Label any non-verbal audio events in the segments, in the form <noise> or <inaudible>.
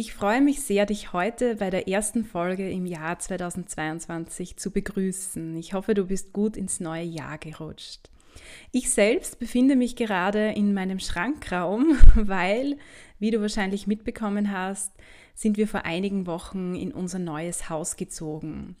Ich freue mich sehr, dich heute bei der ersten Folge im Jahr 2022 zu begrüßen. Ich hoffe, du bist gut ins neue Jahr gerutscht. Ich selbst befinde mich gerade in meinem Schrankraum, <laughs> weil, wie du wahrscheinlich mitbekommen hast, sind wir vor einigen Wochen in unser neues Haus gezogen.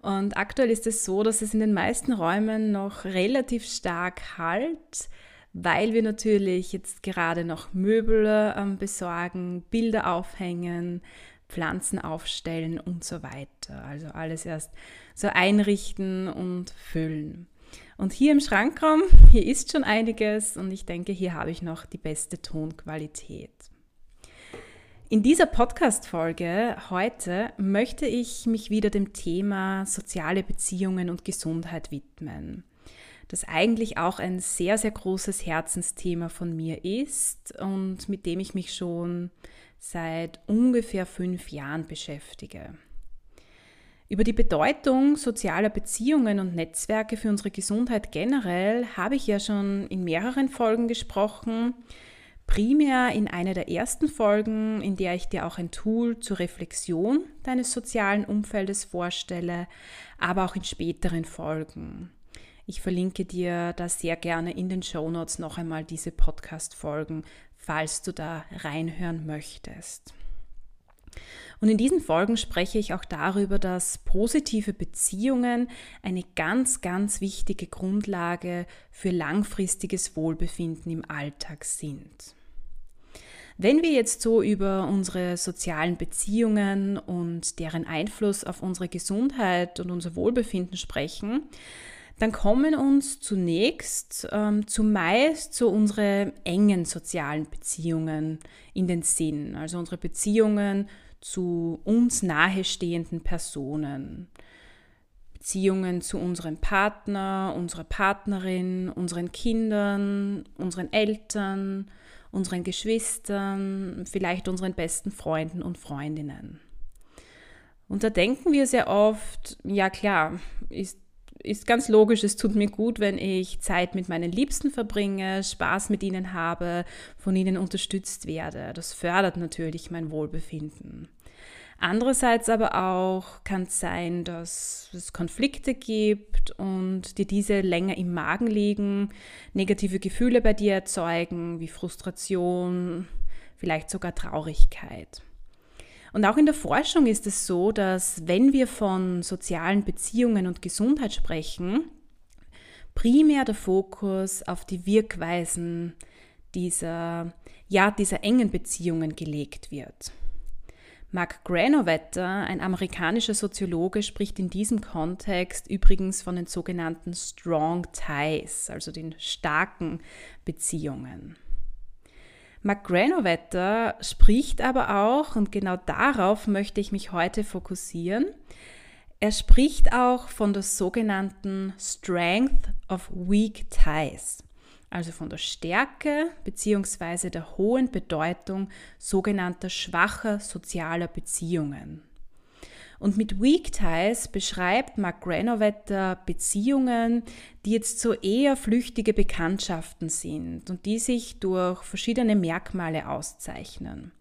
Und aktuell ist es so, dass es in den meisten Räumen noch relativ stark halt weil wir natürlich jetzt gerade noch Möbel ähm, besorgen, Bilder aufhängen, Pflanzen aufstellen und so weiter. Also alles erst so einrichten und füllen. Und hier im Schrankraum, <laughs> hier ist schon einiges und ich denke, hier habe ich noch die beste Tonqualität. In dieser Podcast-Folge heute möchte ich mich wieder dem Thema soziale Beziehungen und Gesundheit widmen das eigentlich auch ein sehr, sehr großes Herzensthema von mir ist und mit dem ich mich schon seit ungefähr fünf Jahren beschäftige. Über die Bedeutung sozialer Beziehungen und Netzwerke für unsere Gesundheit generell habe ich ja schon in mehreren Folgen gesprochen. Primär in einer der ersten Folgen, in der ich dir auch ein Tool zur Reflexion deines sozialen Umfeldes vorstelle, aber auch in späteren Folgen. Ich verlinke dir da sehr gerne in den Show Notes noch einmal diese Podcast-Folgen, falls du da reinhören möchtest. Und in diesen Folgen spreche ich auch darüber, dass positive Beziehungen eine ganz, ganz wichtige Grundlage für langfristiges Wohlbefinden im Alltag sind. Wenn wir jetzt so über unsere sozialen Beziehungen und deren Einfluss auf unsere Gesundheit und unser Wohlbefinden sprechen, dann kommen uns zunächst ähm, zumeist so unsere engen sozialen Beziehungen in den Sinn, also unsere Beziehungen zu uns nahestehenden Personen. Beziehungen zu unserem Partner, unserer Partnerin, unseren Kindern, unseren Eltern, unseren Geschwistern, vielleicht unseren besten Freunden und Freundinnen. Und da denken wir sehr oft, ja klar, ist ist ganz logisch, es tut mir gut, wenn ich Zeit mit meinen Liebsten verbringe, Spaß mit ihnen habe, von ihnen unterstützt werde. Das fördert natürlich mein Wohlbefinden. Andererseits aber auch kann es sein, dass es Konflikte gibt und dir diese länger im Magen liegen, negative Gefühle bei dir erzeugen, wie Frustration, vielleicht sogar Traurigkeit. Und auch in der Forschung ist es so, dass wenn wir von sozialen Beziehungen und Gesundheit sprechen, primär der Fokus auf die Wirkweisen dieser, ja, dieser engen Beziehungen gelegt wird. Mark Granovetter, ein amerikanischer Soziologe, spricht in diesem Kontext übrigens von den sogenannten Strong Ties, also den starken Beziehungen. McGranovetter spricht aber auch, und genau darauf möchte ich mich heute fokussieren, er spricht auch von der sogenannten Strength of Weak Ties, also von der Stärke bzw. der hohen Bedeutung sogenannter schwacher sozialer Beziehungen. Und mit Weak Ties beschreibt Mark Granovetter Beziehungen, die jetzt so eher flüchtige Bekanntschaften sind und die sich durch verschiedene Merkmale auszeichnen.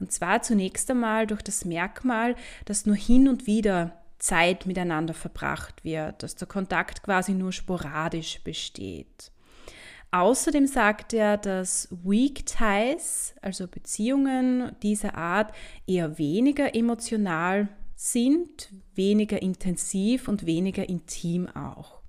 Und zwar zunächst einmal durch das Merkmal, dass nur hin und wieder Zeit miteinander verbracht wird, dass der Kontakt quasi nur sporadisch besteht. Außerdem sagt er, dass Weak Ties, also Beziehungen dieser Art, eher weniger emotional sind, weniger intensiv und weniger intim auch.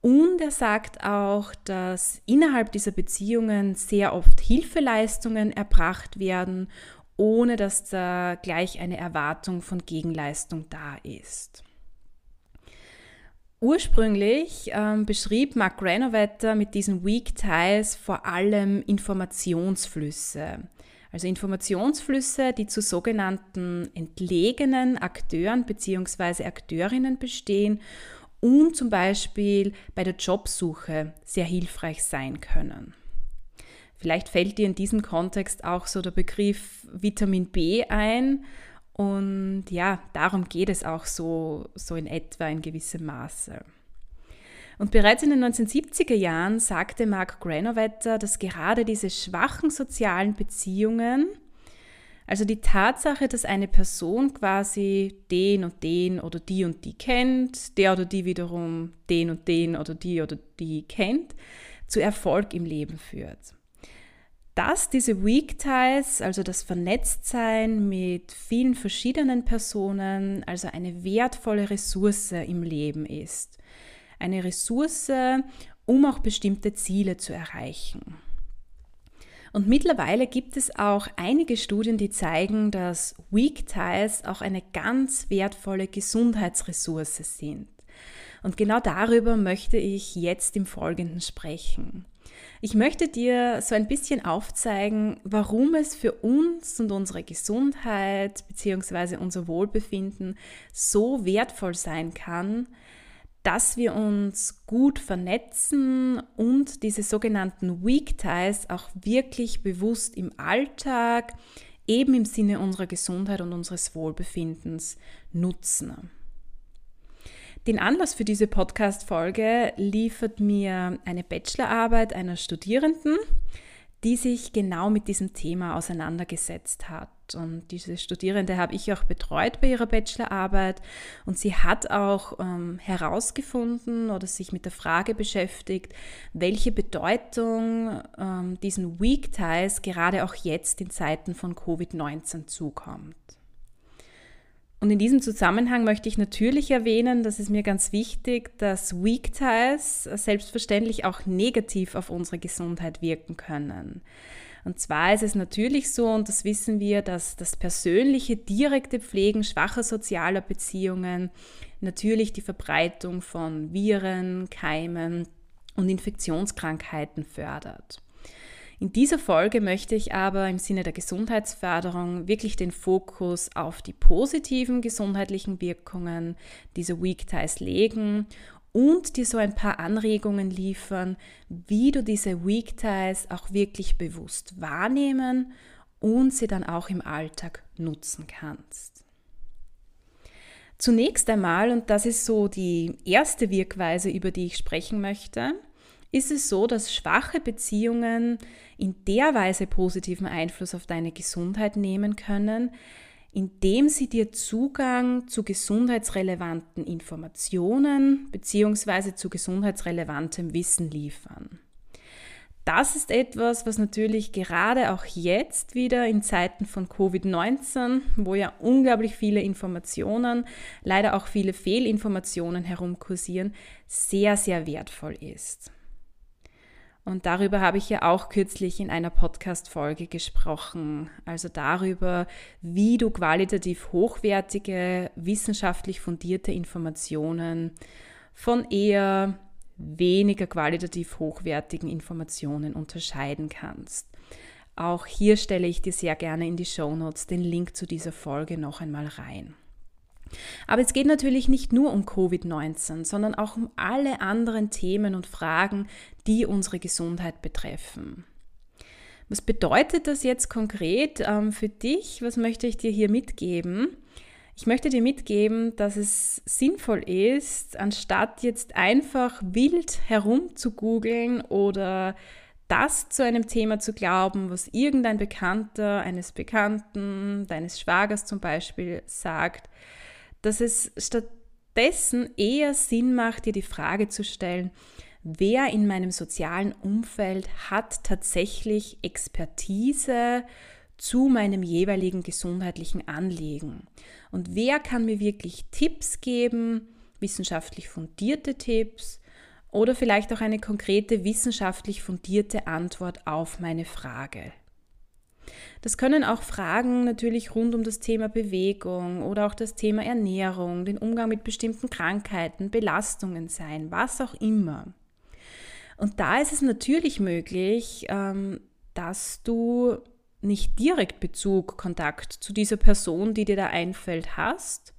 Und er sagt auch, dass innerhalb dieser Beziehungen sehr oft Hilfeleistungen erbracht werden, ohne dass da gleich eine Erwartung von Gegenleistung da ist. Ursprünglich ähm, beschrieb Mark Granovetter mit diesen Weak Ties vor allem Informationsflüsse. Also Informationsflüsse, die zu sogenannten entlegenen Akteuren bzw. Akteurinnen bestehen und zum Beispiel bei der Jobsuche sehr hilfreich sein können. Vielleicht fällt dir in diesem Kontext auch so der Begriff Vitamin B ein und ja, darum geht es auch so, so in etwa in gewissem Maße. Und bereits in den 1970er Jahren sagte Mark Granovetter, dass gerade diese schwachen sozialen Beziehungen, also die Tatsache, dass eine Person quasi den und den oder die und die kennt, der oder die wiederum den und den oder die oder die kennt, zu Erfolg im Leben führt dass diese Weak Ties, also das Vernetztsein mit vielen verschiedenen Personen, also eine wertvolle Ressource im Leben ist. Eine Ressource, um auch bestimmte Ziele zu erreichen. Und mittlerweile gibt es auch einige Studien, die zeigen, dass Weak Ties auch eine ganz wertvolle Gesundheitsressource sind. Und genau darüber möchte ich jetzt im Folgenden sprechen. Ich möchte dir so ein bisschen aufzeigen, warum es für uns und unsere Gesundheit bzw. unser Wohlbefinden so wertvoll sein kann, dass wir uns gut vernetzen und diese sogenannten Weak Ties auch wirklich bewusst im Alltag, eben im Sinne unserer Gesundheit und unseres Wohlbefindens nutzen. Den Anlass für diese Podcast-Folge liefert mir eine Bachelorarbeit einer Studierenden, die sich genau mit diesem Thema auseinandergesetzt hat. Und diese Studierende habe ich auch betreut bei ihrer Bachelorarbeit und sie hat auch ähm, herausgefunden oder sich mit der Frage beschäftigt, welche Bedeutung ähm, diesen Weak Ties gerade auch jetzt in Zeiten von Covid-19 zukommt. Und in diesem Zusammenhang möchte ich natürlich erwähnen, das ist mir ganz wichtig, dass Weak Ties selbstverständlich auch negativ auf unsere Gesundheit wirken können. Und zwar ist es natürlich so, und das wissen wir, dass das persönliche, direkte Pflegen schwacher sozialer Beziehungen natürlich die Verbreitung von Viren, Keimen und Infektionskrankheiten fördert. In dieser Folge möchte ich aber im Sinne der Gesundheitsförderung wirklich den Fokus auf die positiven gesundheitlichen Wirkungen dieser Weak Ties legen und dir so ein paar Anregungen liefern, wie du diese Weak Ties auch wirklich bewusst wahrnehmen und sie dann auch im Alltag nutzen kannst. Zunächst einmal, und das ist so die erste Wirkweise, über die ich sprechen möchte, ist es so, dass schwache Beziehungen in der Weise positiven Einfluss auf deine Gesundheit nehmen können, indem sie dir Zugang zu gesundheitsrelevanten Informationen bzw. zu gesundheitsrelevantem Wissen liefern. Das ist etwas, was natürlich gerade auch jetzt wieder in Zeiten von Covid-19, wo ja unglaublich viele Informationen, leider auch viele Fehlinformationen herumkursieren, sehr, sehr wertvoll ist. Und darüber habe ich ja auch kürzlich in einer Podcast-Folge gesprochen. Also darüber, wie du qualitativ hochwertige, wissenschaftlich fundierte Informationen von eher weniger qualitativ hochwertigen Informationen unterscheiden kannst. Auch hier stelle ich dir sehr gerne in die Show Notes den Link zu dieser Folge noch einmal rein. Aber es geht natürlich nicht nur um Covid-19, sondern auch um alle anderen Themen und Fragen, die unsere Gesundheit betreffen. Was bedeutet das jetzt konkret ähm, für dich? Was möchte ich dir hier mitgeben? Ich möchte dir mitgeben, dass es sinnvoll ist, anstatt jetzt einfach wild herum zu googeln oder das zu einem Thema zu glauben, was irgendein Bekannter eines Bekannten, deines Schwagers zum Beispiel sagt, dass es stattdessen eher Sinn macht, dir die Frage zu stellen, wer in meinem sozialen Umfeld hat tatsächlich Expertise zu meinem jeweiligen gesundheitlichen Anliegen und wer kann mir wirklich Tipps geben, wissenschaftlich fundierte Tipps oder vielleicht auch eine konkrete wissenschaftlich fundierte Antwort auf meine Frage. Das können auch Fragen natürlich rund um das Thema Bewegung oder auch das Thema Ernährung, den Umgang mit bestimmten Krankheiten, Belastungen sein, was auch immer. Und da ist es natürlich möglich, ähm, dass du nicht direkt Bezug, Kontakt zu dieser Person, die dir da einfällt, hast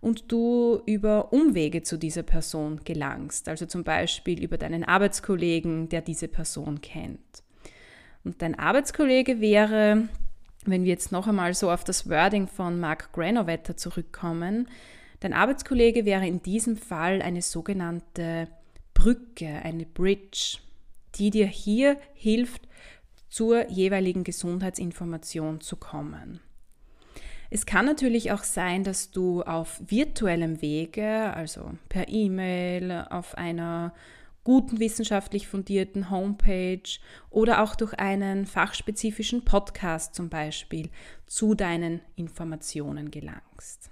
und du über Umwege zu dieser Person gelangst. Also zum Beispiel über deinen Arbeitskollegen, der diese Person kennt. Und dein Arbeitskollege wäre, wenn wir jetzt noch einmal so auf das Wording von Mark Granovetter zurückkommen, dein Arbeitskollege wäre in diesem Fall eine sogenannte Brücke, eine Bridge, die dir hier hilft, zur jeweiligen Gesundheitsinformation zu kommen. Es kann natürlich auch sein, dass du auf virtuellem Wege, also per E-Mail, auf einer guten wissenschaftlich fundierten Homepage oder auch durch einen fachspezifischen Podcast zum Beispiel zu deinen Informationen gelangst.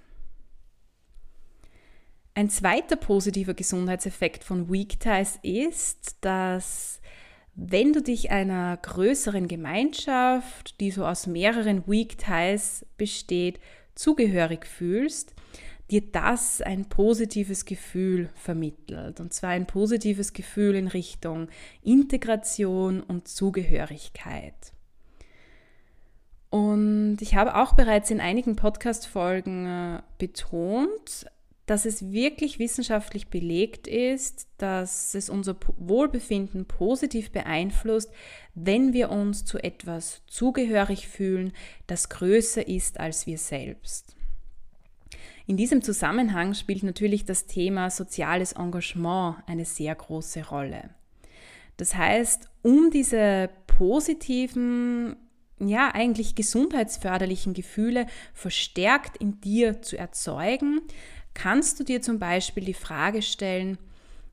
Ein zweiter positiver Gesundheitseffekt von Weak Ties ist, dass wenn du dich einer größeren Gemeinschaft, die so aus mehreren Weak Ties besteht, zugehörig fühlst, dir das ein positives Gefühl vermittelt. Und zwar ein positives Gefühl in Richtung Integration und Zugehörigkeit. Und ich habe auch bereits in einigen Podcast-Folgen äh, betont, dass es wirklich wissenschaftlich belegt ist, dass es unser Wohlbefinden positiv beeinflusst, wenn wir uns zu etwas zugehörig fühlen, das größer ist als wir selbst. In diesem Zusammenhang spielt natürlich das Thema soziales Engagement eine sehr große Rolle. Das heißt, um diese positiven, ja eigentlich gesundheitsförderlichen Gefühle verstärkt in dir zu erzeugen, kannst du dir zum Beispiel die Frage stellen,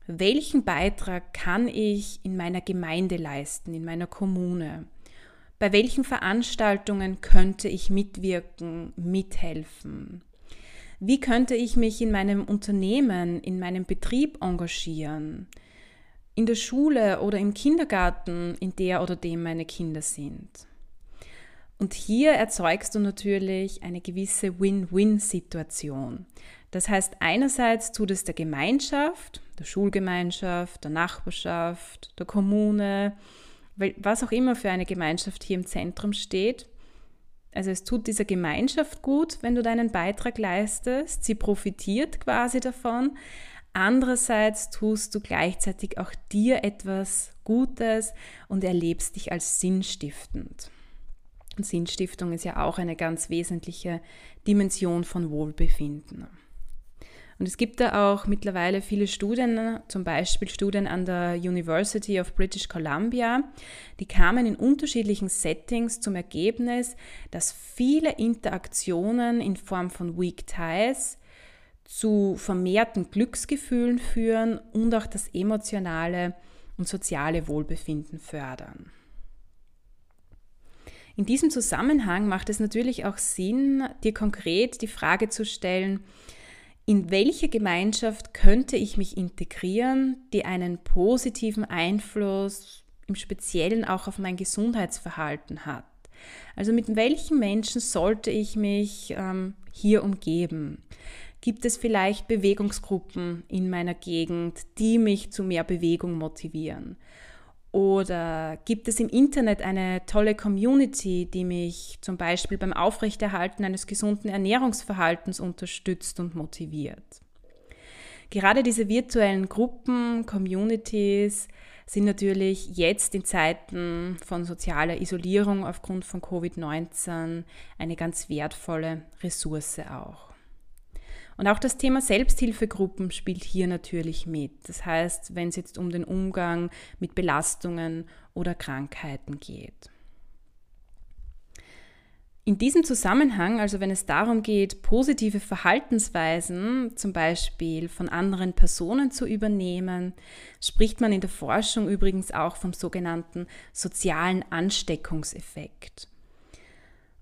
welchen Beitrag kann ich in meiner Gemeinde leisten, in meiner Kommune? Bei welchen Veranstaltungen könnte ich mitwirken, mithelfen? Wie könnte ich mich in meinem Unternehmen, in meinem Betrieb engagieren? In der Schule oder im Kindergarten, in der oder dem meine Kinder sind? Und hier erzeugst du natürlich eine gewisse Win-Win-Situation. Das heißt, einerseits tut es der Gemeinschaft, der Schulgemeinschaft, der Nachbarschaft, der Kommune, was auch immer für eine Gemeinschaft hier im Zentrum steht, also es tut dieser Gemeinschaft gut, wenn du deinen Beitrag leistest. Sie profitiert quasi davon. Andererseits tust du gleichzeitig auch dir etwas Gutes und erlebst dich als sinnstiftend. Und Sinnstiftung ist ja auch eine ganz wesentliche Dimension von Wohlbefinden. Und es gibt da auch mittlerweile viele Studien, zum Beispiel Studien an der University of British Columbia, die kamen in unterschiedlichen Settings zum Ergebnis, dass viele Interaktionen in Form von Weak Ties zu vermehrten Glücksgefühlen führen und auch das emotionale und soziale Wohlbefinden fördern. In diesem Zusammenhang macht es natürlich auch Sinn, dir konkret die Frage zu stellen, in welche Gemeinschaft könnte ich mich integrieren, die einen positiven Einfluss im Speziellen auch auf mein Gesundheitsverhalten hat. Also mit welchen Menschen sollte ich mich ähm, hier umgeben? Gibt es vielleicht Bewegungsgruppen in meiner Gegend, die mich zu mehr Bewegung motivieren? Oder gibt es im Internet eine tolle Community, die mich zum Beispiel beim Aufrechterhalten eines gesunden Ernährungsverhaltens unterstützt und motiviert? Gerade diese virtuellen Gruppen, Communities sind natürlich jetzt in Zeiten von sozialer Isolierung aufgrund von Covid-19 eine ganz wertvolle Ressource auch. Und auch das Thema Selbsthilfegruppen spielt hier natürlich mit. Das heißt, wenn es jetzt um den Umgang mit Belastungen oder Krankheiten geht. In diesem Zusammenhang, also wenn es darum geht, positive Verhaltensweisen zum Beispiel von anderen Personen zu übernehmen, spricht man in der Forschung übrigens auch vom sogenannten sozialen Ansteckungseffekt.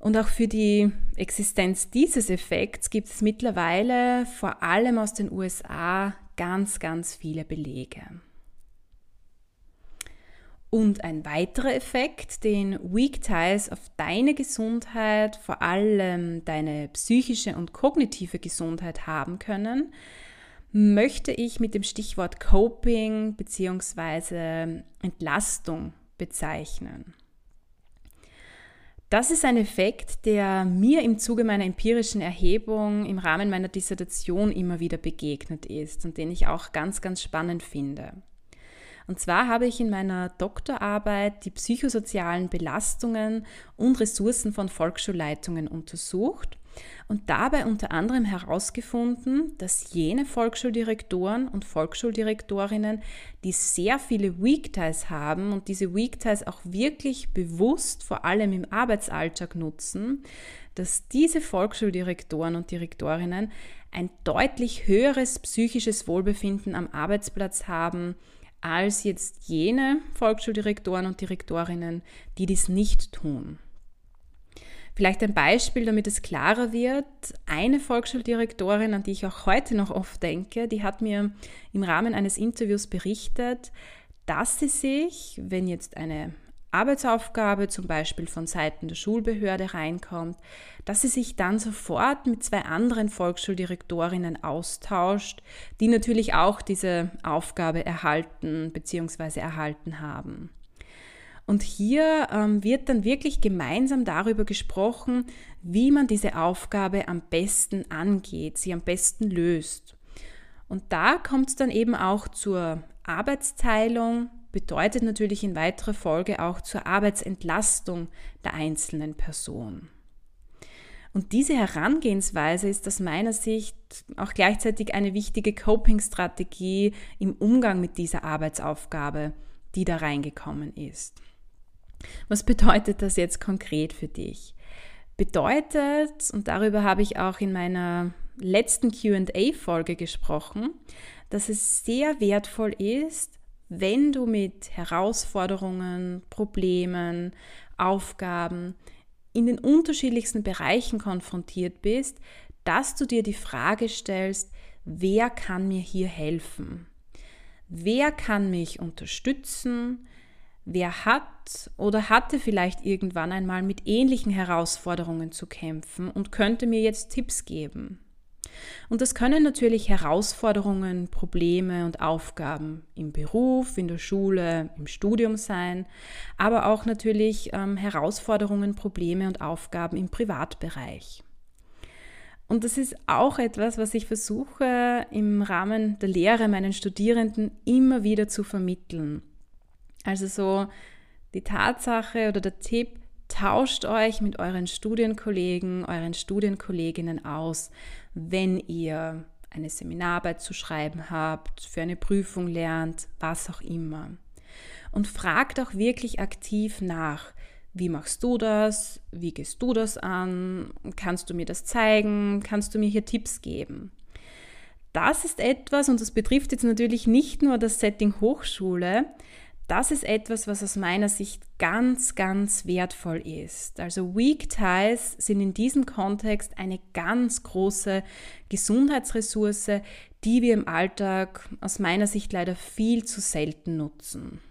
Und auch für die Existenz dieses Effekts gibt es mittlerweile vor allem aus den USA ganz, ganz viele Belege. Und ein weiterer Effekt, den Weak Ties auf deine Gesundheit, vor allem deine psychische und kognitive Gesundheit haben können, möchte ich mit dem Stichwort Coping bzw. Entlastung bezeichnen. Das ist ein Effekt, der mir im Zuge meiner empirischen Erhebung im Rahmen meiner Dissertation immer wieder begegnet ist und den ich auch ganz, ganz spannend finde. Und zwar habe ich in meiner Doktorarbeit die psychosozialen Belastungen und Ressourcen von Volksschulleitungen untersucht und dabei unter anderem herausgefunden, dass jene Volksschuldirektoren und Volksschuldirektorinnen, die sehr viele Weekties haben und diese Weekties auch wirklich bewusst vor allem im Arbeitsalltag nutzen, dass diese Volksschuldirektoren und Direktorinnen ein deutlich höheres psychisches Wohlbefinden am Arbeitsplatz haben als jetzt jene Volksschuldirektoren und Direktorinnen, die dies nicht tun. Vielleicht ein Beispiel, damit es klarer wird. Eine Volksschuldirektorin, an die ich auch heute noch oft denke, die hat mir im Rahmen eines Interviews berichtet, dass sie sich, wenn jetzt eine Arbeitsaufgabe zum Beispiel von Seiten der Schulbehörde reinkommt, dass sie sich dann sofort mit zwei anderen Volksschuldirektorinnen austauscht, die natürlich auch diese Aufgabe erhalten bzw. erhalten haben. Und hier ähm, wird dann wirklich gemeinsam darüber gesprochen, wie man diese Aufgabe am besten angeht, sie am besten löst. Und da kommt es dann eben auch zur Arbeitsteilung, bedeutet natürlich in weiterer Folge auch zur Arbeitsentlastung der einzelnen Person. Und diese Herangehensweise ist aus meiner Sicht auch gleichzeitig eine wichtige Coping-Strategie im Umgang mit dieser Arbeitsaufgabe, die da reingekommen ist. Was bedeutet das jetzt konkret für dich? Bedeutet, und darüber habe ich auch in meiner letzten QA-Folge gesprochen, dass es sehr wertvoll ist, wenn du mit Herausforderungen, Problemen, Aufgaben in den unterschiedlichsten Bereichen konfrontiert bist, dass du dir die Frage stellst, wer kann mir hier helfen? Wer kann mich unterstützen? Wer hat oder hatte vielleicht irgendwann einmal mit ähnlichen Herausforderungen zu kämpfen und könnte mir jetzt Tipps geben? Und das können natürlich Herausforderungen, Probleme und Aufgaben im Beruf, in der Schule, im Studium sein, aber auch natürlich ähm, Herausforderungen, Probleme und Aufgaben im Privatbereich. Und das ist auch etwas, was ich versuche im Rahmen der Lehre meinen Studierenden immer wieder zu vermitteln. Also so die Tatsache oder der Tipp, tauscht euch mit euren Studienkollegen, euren Studienkolleginnen aus wenn ihr eine Seminararbeit zu schreiben habt, für eine Prüfung lernt, was auch immer. Und fragt auch wirklich aktiv nach, wie machst du das? Wie gehst du das an? Kannst du mir das zeigen? Kannst du mir hier Tipps geben? Das ist etwas, und das betrifft jetzt natürlich nicht nur das Setting Hochschule, das ist etwas, was aus meiner Sicht ganz, ganz wertvoll ist. Also Weak Ties sind in diesem Kontext eine ganz große Gesundheitsressource, die wir im Alltag aus meiner Sicht leider viel zu selten nutzen.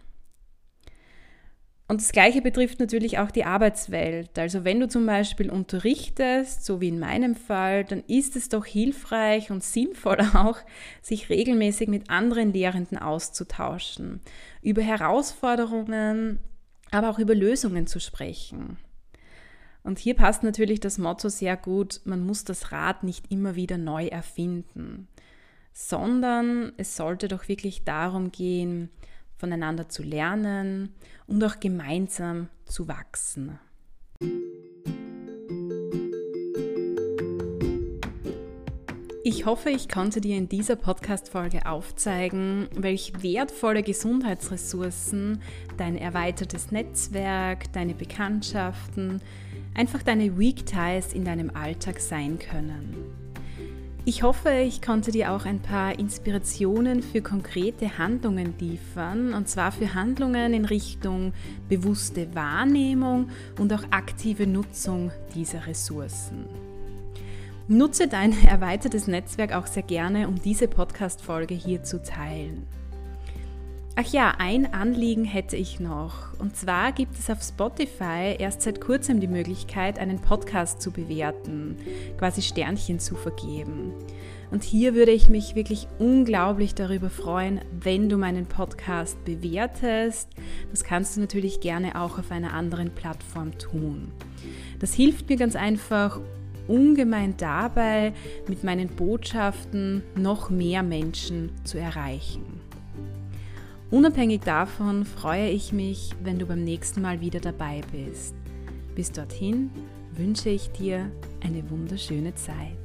Und das Gleiche betrifft natürlich auch die Arbeitswelt. Also wenn du zum Beispiel unterrichtest, so wie in meinem Fall, dann ist es doch hilfreich und sinnvoll auch, sich regelmäßig mit anderen Lehrenden auszutauschen, über Herausforderungen, aber auch über Lösungen zu sprechen. Und hier passt natürlich das Motto sehr gut, man muss das Rad nicht immer wieder neu erfinden, sondern es sollte doch wirklich darum gehen, voneinander zu lernen und auch gemeinsam zu wachsen. Ich hoffe, ich konnte dir in dieser Podcast-Folge aufzeigen, welch wertvolle Gesundheitsressourcen dein erweitertes Netzwerk, deine Bekanntschaften, einfach deine Weak Ties in deinem Alltag sein können. Ich hoffe, ich konnte dir auch ein paar Inspirationen für konkrete Handlungen liefern, und zwar für Handlungen in Richtung bewusste Wahrnehmung und auch aktive Nutzung dieser Ressourcen. Nutze dein <laughs> erweitertes Netzwerk auch sehr gerne, um diese Podcast-Folge hier zu teilen. Ach ja, ein Anliegen hätte ich noch. Und zwar gibt es auf Spotify erst seit kurzem die Möglichkeit, einen Podcast zu bewerten, quasi Sternchen zu vergeben. Und hier würde ich mich wirklich unglaublich darüber freuen, wenn du meinen Podcast bewertest. Das kannst du natürlich gerne auch auf einer anderen Plattform tun. Das hilft mir ganz einfach ungemein dabei, mit meinen Botschaften noch mehr Menschen zu erreichen. Unabhängig davon freue ich mich, wenn du beim nächsten Mal wieder dabei bist. Bis dorthin wünsche ich dir eine wunderschöne Zeit.